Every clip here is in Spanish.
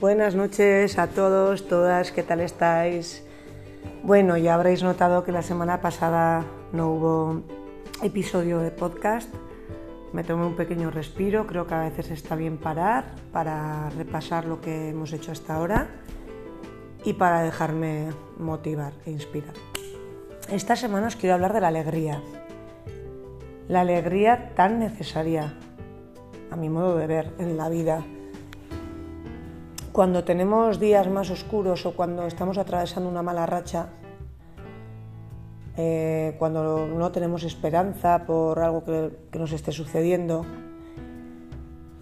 Buenas noches a todos, todas, ¿qué tal estáis? Bueno, ya habréis notado que la semana pasada no hubo episodio de podcast. Me tomé un pequeño respiro, creo que a veces está bien parar para repasar lo que hemos hecho hasta ahora y para dejarme motivar e inspirar. Esta semana os quiero hablar de la alegría. La alegría tan necesaria, a mi modo de ver, en la vida. Cuando tenemos días más oscuros o cuando estamos atravesando una mala racha, eh, cuando no tenemos esperanza por algo que, que nos esté sucediendo,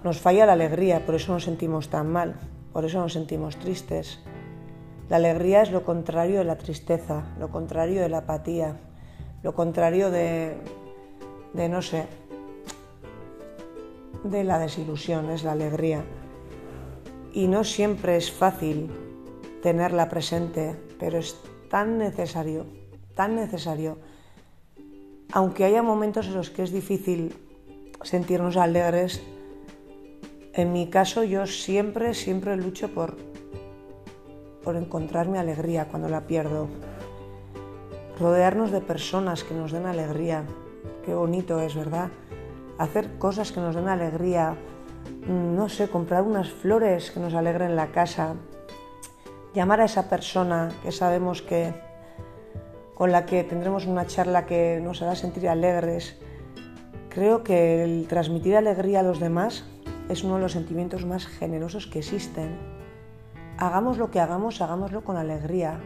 nos falla la alegría, por eso nos sentimos tan mal, por eso nos sentimos tristes. La alegría es lo contrario de la tristeza, lo contrario de la apatía, lo contrario de, de no sé, de la desilusión, es la alegría. Y no siempre es fácil tenerla presente, pero es tan necesario, tan necesario. Aunque haya momentos en los que es difícil sentirnos alegres, en mi caso yo siempre, siempre lucho por, por encontrar mi alegría cuando la pierdo. Rodearnos de personas que nos den alegría, qué bonito es, ¿verdad? Hacer cosas que nos den alegría, no sé, comprar unas flores que nos alegren la casa, llamar a esa persona que sabemos que con la que tendremos una charla que nos hará sentir alegres. Creo que el transmitir alegría a los demás es uno de los sentimientos más generosos que existen. Hagamos lo que hagamos, hagámoslo con alegría.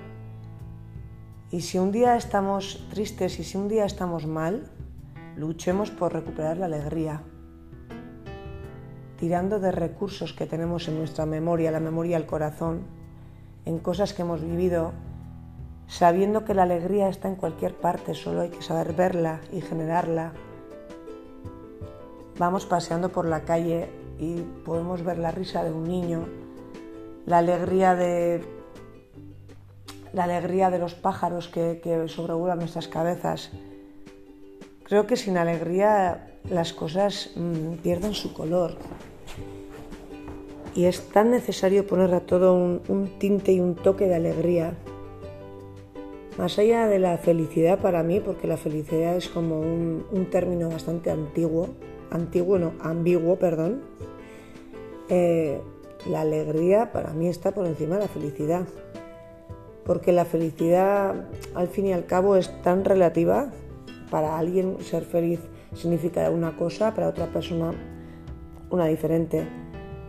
Y si un día estamos tristes y si un día estamos mal, Luchemos por recuperar la alegría, tirando de recursos que tenemos en nuestra memoria, la memoria del corazón, en cosas que hemos vivido, sabiendo que la alegría está en cualquier parte, solo hay que saber verla y generarla. Vamos paseando por la calle y podemos ver la risa de un niño, la alegría de la alegría de los pájaros que, sobrevuelan nuestras cabezas Creo que sin alegría las cosas mmm, pierden su color. Y es tan necesario poner a todo un, tinte y un toque de alegría. Más allá de la felicidad para mí, porque la felicidad es como un, un término bastante antiguo, antiguo no, ambiguo, perdón. Eh, la alegría para mí está por encima de la felicidad. Porque la felicidad al fin y al cabo es tan relativa para alguien ser feliz significa una cosa, para otra persona una diferente.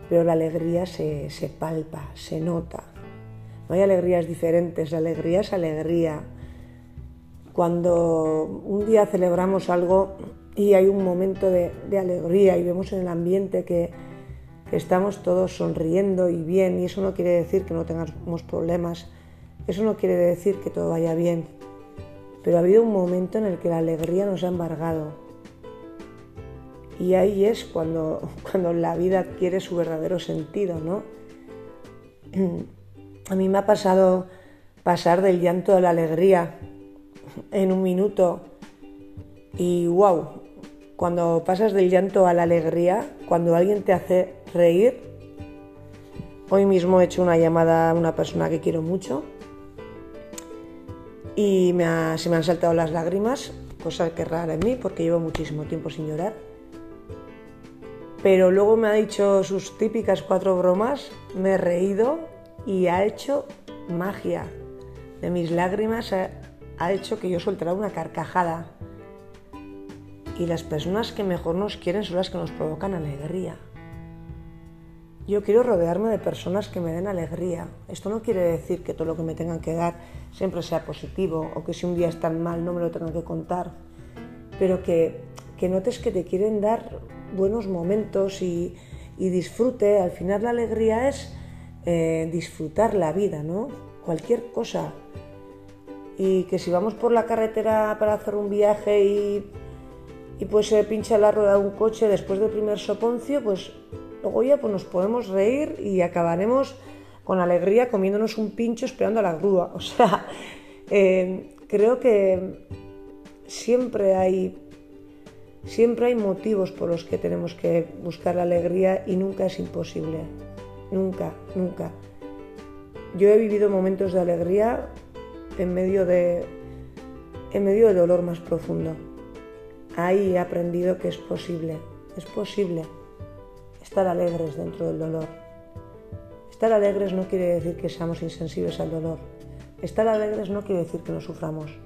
Pero la alegría se, se palpa, se nota. No hay alegrías diferentes, la alegría es alegría. Cuando un día celebramos algo y hay un momento de, alegría y vemos en el ambiente que estamos todos sonriendo y bien, y eso no quiere decir que no tengamos problemas, eso no quiere decir que todo vaya bien, pero ha habido un momento en el que la alegría nos ha embargado. Y ahí es cuando, cuando la vida adquiere su verdadero sentido, ¿no? A mí me ha pasado pasar del llanto a la alegría en un minuto y wow, cuando pasas del llanto a la alegría, cuando alguien te hace reír, hoy mismo he hecho una llamada a una persona que quiero mucho y se me han saltado las lágrimas, cosa que es rara en mí porque llevo muchísimo tiempo sin llorar. Pero luego me ha dicho sus típicas cuatro bromas, me he reído y ha hecho magia. De mis lágrimas ha, hecho que yo soltara una carcajada. Y las personas que mejor nos quieren son las que nos provocan alegría. Yo quiero rodearme de personas que me den alegría. Esto no quiere decir que todo lo que me tengan que dar siempre sea positivo o que si un día están mal no me lo tengan que contar, pero que, que notes que te quieren dar buenos momentos y, disfrute. Al final la alegría es eh, disfrutar la vida, ¿no? Cualquier cosa. Y que si vamos por la carretera para hacer un viaje y, y pues se pincha la rueda de un coche después del primer soponcio, pues luego ya pues nos podemos reír y acabaremos con alegría comiéndonos un pincho esperando a la grúa. O sea, eh, creo que siempre hay, siempre hay motivos por los que tenemos que buscar la alegría y nunca es imposible. nunca, nunca. Yo he vivido momentos de alegría en medio de en medio del dolor más profundo. Ahí he aprendido que es posible, es posible estar alegres dentro del dolor. Estar alegres no quiere decir que seamos insensibles al dolor. Estar alegres no quiere decir que no suframos.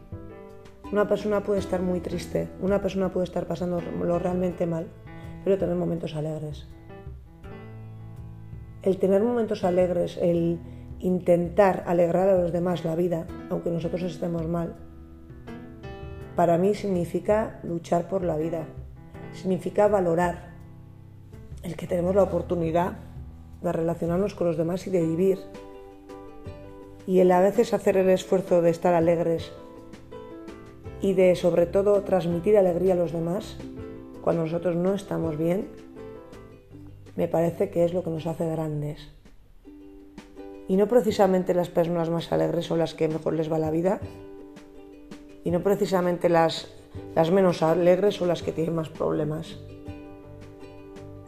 Una persona puede estar muy triste, una persona puede estar pasando lo realmente mal, pero tener momentos alegres. El tener momentos alegres, el intentar alegrar a los demás la vida, aunque nosotros estemos mal, para mí significa luchar por la vida, significa valorar el que tenemos la oportunidad de relacionarnos con los demás y de vivir. Y el a veces hacer el esfuerzo de estar alegres y de sobre todo transmitir alegría a los demás cuando nosotros no estamos bien, me parece que es lo que nos hace grandes. Y no precisamente las personas más alegres son las que mejor les va la vida, y no precisamente las, las menos alegres son las que tienen más problemas.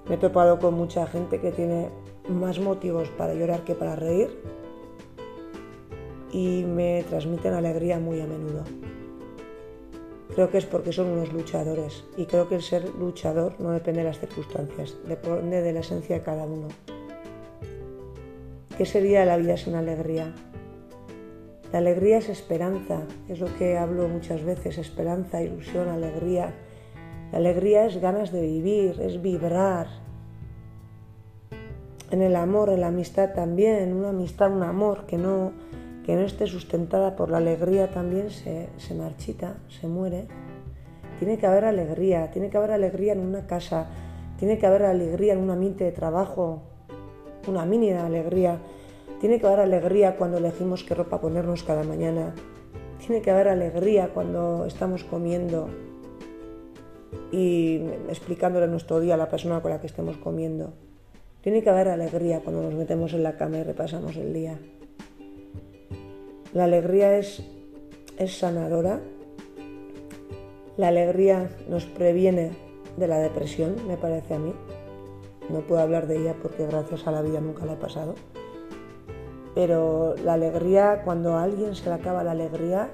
Me he topado con mucha gente que tiene más motivos para llorar que para reír y me transmiten alegría muy a menudo. Creo que es porque son unos luchadores y creo que el ser luchador no depende de las circunstancias, depende de la esencia de cada uno. ¿Qué sería la vida sin alegría? La alegría es esperanza, es lo que hablo muchas veces, esperanza, ilusión, alegría. La alegría es ganas de vivir, es vibrar. En el amor, en la amistad también, una amistad, un amor que no, que no esté sustentada por la alegría también se, se marchita, se muere. Tiene que haber alegría, tiene que haber alegría en una casa, tiene que haber alegría en un ambiente de trabajo, una mínima alegría. Tiene que haber alegría cuando elegimos qué ropa ponernos cada mañana. Tiene que haber alegría cuando estamos comiendo y explicándole nuestro día a la persona con la que estemos comiendo. Tiene que haber alegría cuando nos metemos en la cama y repasamos el día. La alegría es, es sanadora. La alegría nos previene de la depresión, me parece a mí. No puedo hablar de ella porque gracias a la vida nunca la he pasado. Pero la alegría, cuando a alguien se le acaba la alegría,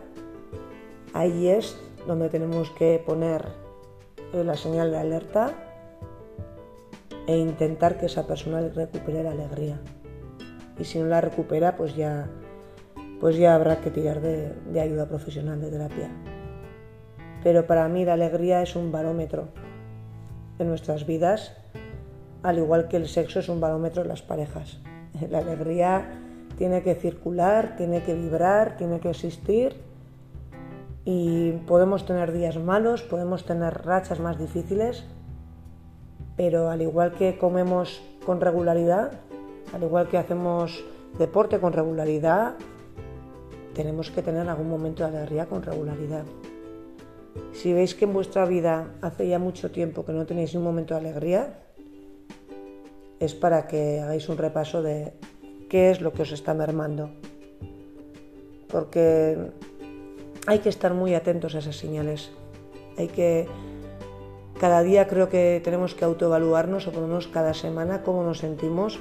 ahí es donde tenemos que poner la señal de alerta e intentar que esa persona recupere la alegría. Y si no la recupera, pues ya pues ya habrá que tirar de, ayuda profesional de terapia. Pero para mí la alegría es un barómetro en nuestras vidas, al igual que el sexo es un barómetro en las parejas. La alegría tiene que circular, tiene que vibrar, tiene que existir y podemos tener días malos, podemos tener rachas más difíciles, pero al igual que comemos con regularidad, al igual que hacemos deporte con regularidad, tenemos que tener algún momento de alegría con regularidad. Si veis que en vuestra vida hace ya mucho tiempo que no tenéis un momento de alegría, es para que hagáis un repaso de qué es lo que os está mermando. Porque hay que estar muy atentos a esas señales. Hay que cada día creo que tenemos que autoevaluarnos o por lo menos cada semana cómo nos sentimos,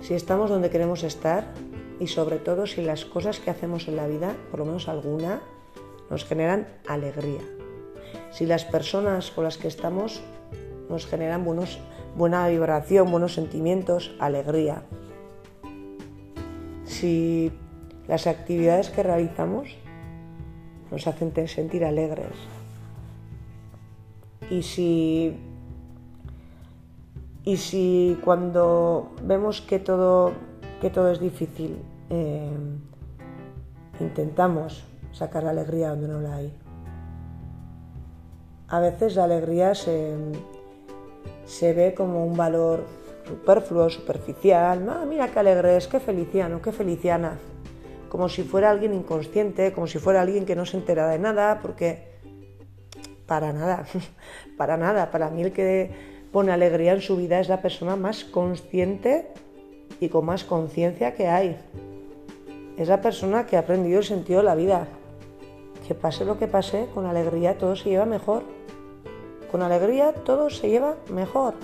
si estamos donde queremos estar y sobre todo si las cosas que hacemos en la vida, por lo menos alguna, nos generan alegría. Si las personas con las que estamos nos generan buena vibración, buenos sentimientos, alegría. Si las actividades que realizamos nos hacen sentir alegres. Y si, y si cuando vemos que todo que todo es difícil, eh, intentamos sacar la alegría donde no la hay. A veces la alegría se, se ve como un valor superfluo, superficial. Ah, mira qué alegre es, qué feliciano, qué feliciana. Como si fuera alguien inconsciente, como si fuera alguien que no se entera de nada, porque para nada, para nada. Para mí el que pone alegría en su vida es la persona más consciente y con más conciencia que hay. Es la persona que ha aprendido el sentido de la vida. Que pase lo que pase, con alegría todo se lleva mejor. Con alegría todo se lleva mejor.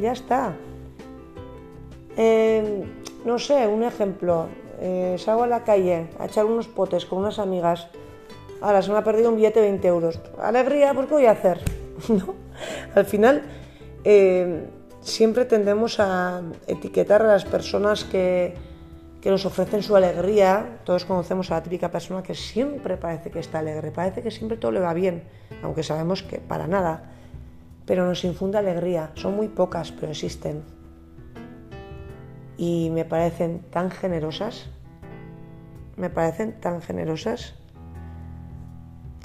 Ya está. Eh, no sé, un ejemplo. Eh, salgo a la calle a echar unos potes con unas amigas. Ahora se me ha perdido un billete de 20 euros. Alegría, pues ¿qué voy a hacer? ¿No? Al final, eh, siempre tendemos a etiquetar a las personas que, que nos ofrecen su alegría. Todos conocemos a la típica persona que siempre parece que está alegre, parece que siempre todo le va bien, aunque sabemos que para nada. Pero nos infunde alegría. Son muy pocas, pero existen. Y me parecen tan generosas. Me parecen tan generosas.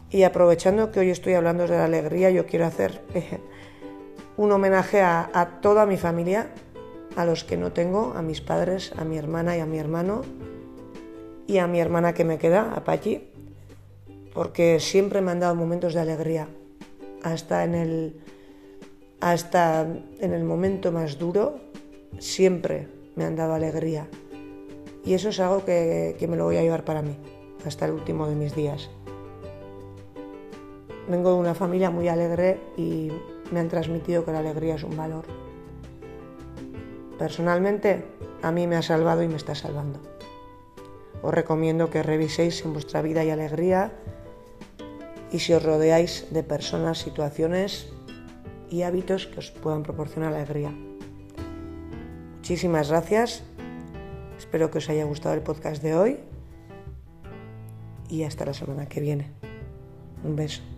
Y aprovechando que hoy estoy hablando de la alegría, yo quiero hacer un homenaje a, toda mi familia, a los que no tengo, a mis padres, a mi hermana y a mi hermano, y a mi hermana que me queda, a Pachi, porque siempre me han dado momentos de alegría, hasta en el, hasta en el momento más duro, siempre me han dado alegría. Y eso es algo que, que me lo voy a llevar para mí, hasta el último de mis días. Vengo de una familia muy alegre y me han transmitido que la alegría es un valor. Personalmente, a mí me ha salvado y me está salvando. Os recomiendo que reviséis en vuestra vida y alegría y si os rodeáis de personas, situaciones y hábitos que os puedan proporcionar alegría. Muchísimas gracias. Espero que os haya gustado el podcast de hoy y hasta la semana que viene. Un beso.